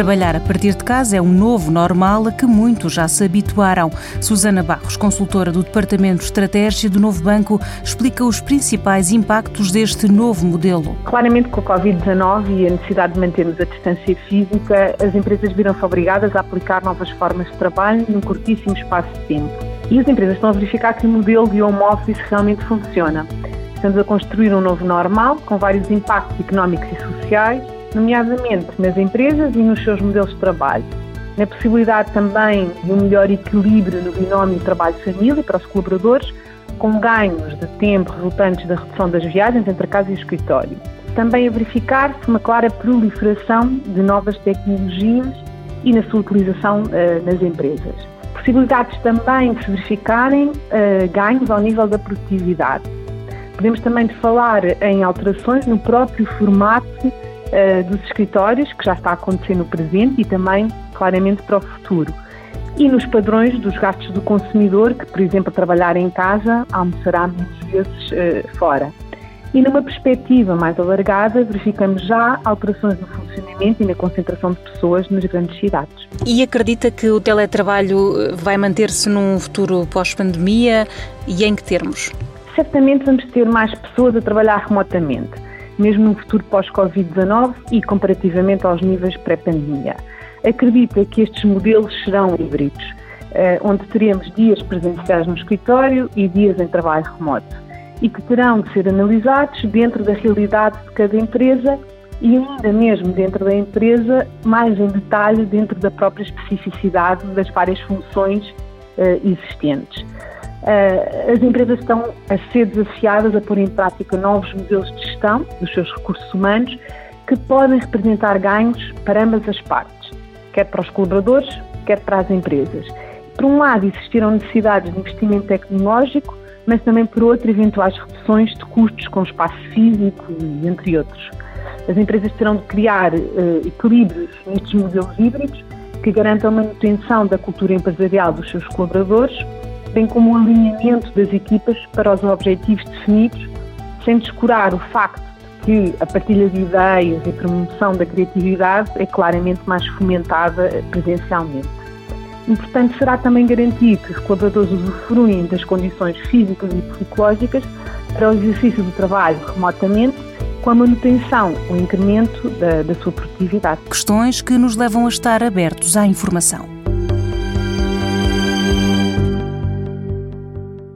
Trabalhar a partir de casa é um novo normal a que muitos já se habituaram. Susana Barros, consultora do Departamento de Estratégia do Novo Banco, explica os principais impactos deste novo modelo. Claramente, com a Covid-19 e a necessidade de mantermos a distância física, as empresas viram-se obrigadas a aplicar novas formas de trabalho num curtíssimo espaço de tempo. E as empresas estão a verificar que o modelo de home office realmente funciona. Estamos a construir um novo normal, com vários impactos económicos e sociais, nomeadamente nas empresas e nos seus modelos de trabalho. Na possibilidade também de um melhor equilíbrio no binómio trabalho-família para os colaboradores, com ganhos de tempo resultantes da redução das viagens entre casa e escritório. Também a verificar-se uma clara proliferação de novas tecnologias e na sua utilização uh, nas empresas. Possibilidades também de se verificarem uh, ganhos ao nível da produtividade Podemos também falar em alterações no próprio formato uh, dos escritórios, que já está a acontecer no presente e também, claramente, para o futuro. E nos padrões dos gastos do consumidor, que, por exemplo, trabalhar em casa almoçará menos vezes uh, fora. E numa perspectiva mais alargada, verificamos já alterações no funcionamento e na concentração de pessoas nas grandes cidades. E acredita que o teletrabalho eh, vai manter-se num futuro pós-pandemia e em que termos? certamente vamos ter mais pessoas a trabalhar remotamente, mesmo no futuro pós-Covid-19 e comparativamente aos níveis pré-pandemia. Acredita que estes modelos serão híbridos, eh, onde teremos dias presenciais no escritório e dias em trabalho remoto, e que terão de ser analisados dentro da realidade de cada empresa e ainda mesmo dentro da empresa, mais em detalhe dentro da própria especificidade das várias funções uh, existentes. Uh, as empresas estão a ser desafiadas a pôr em prática novos modelos de gestão dos seus recursos humanos que podem representar ganhos para ambas as partes, quer para os colaboradores, quer para as empresas. Por um lado, existiram necessidades de investimento tecnológico, mas também por outro, eventuais reduções de custos com espaço físico entre outros. As empresas terão de criar uh, equilíbrios nestes modelos híbridos que garantam a manutenção da cultura empresarial dos seus colaboradores bem como o alinhamento das equipas para os objetivos definidos, sem descurar o facto de que a partilha de ideias e promoção da criatividade é claramente mais fomentada presencialmente. Importante será também garantir que os colaboradores usufruem das condições físicas e psicológicas para o exercício do trabalho remotamente, com a manutenção ou incremento da, da sua produtividade. Questões que nos levam a estar abertos à informação.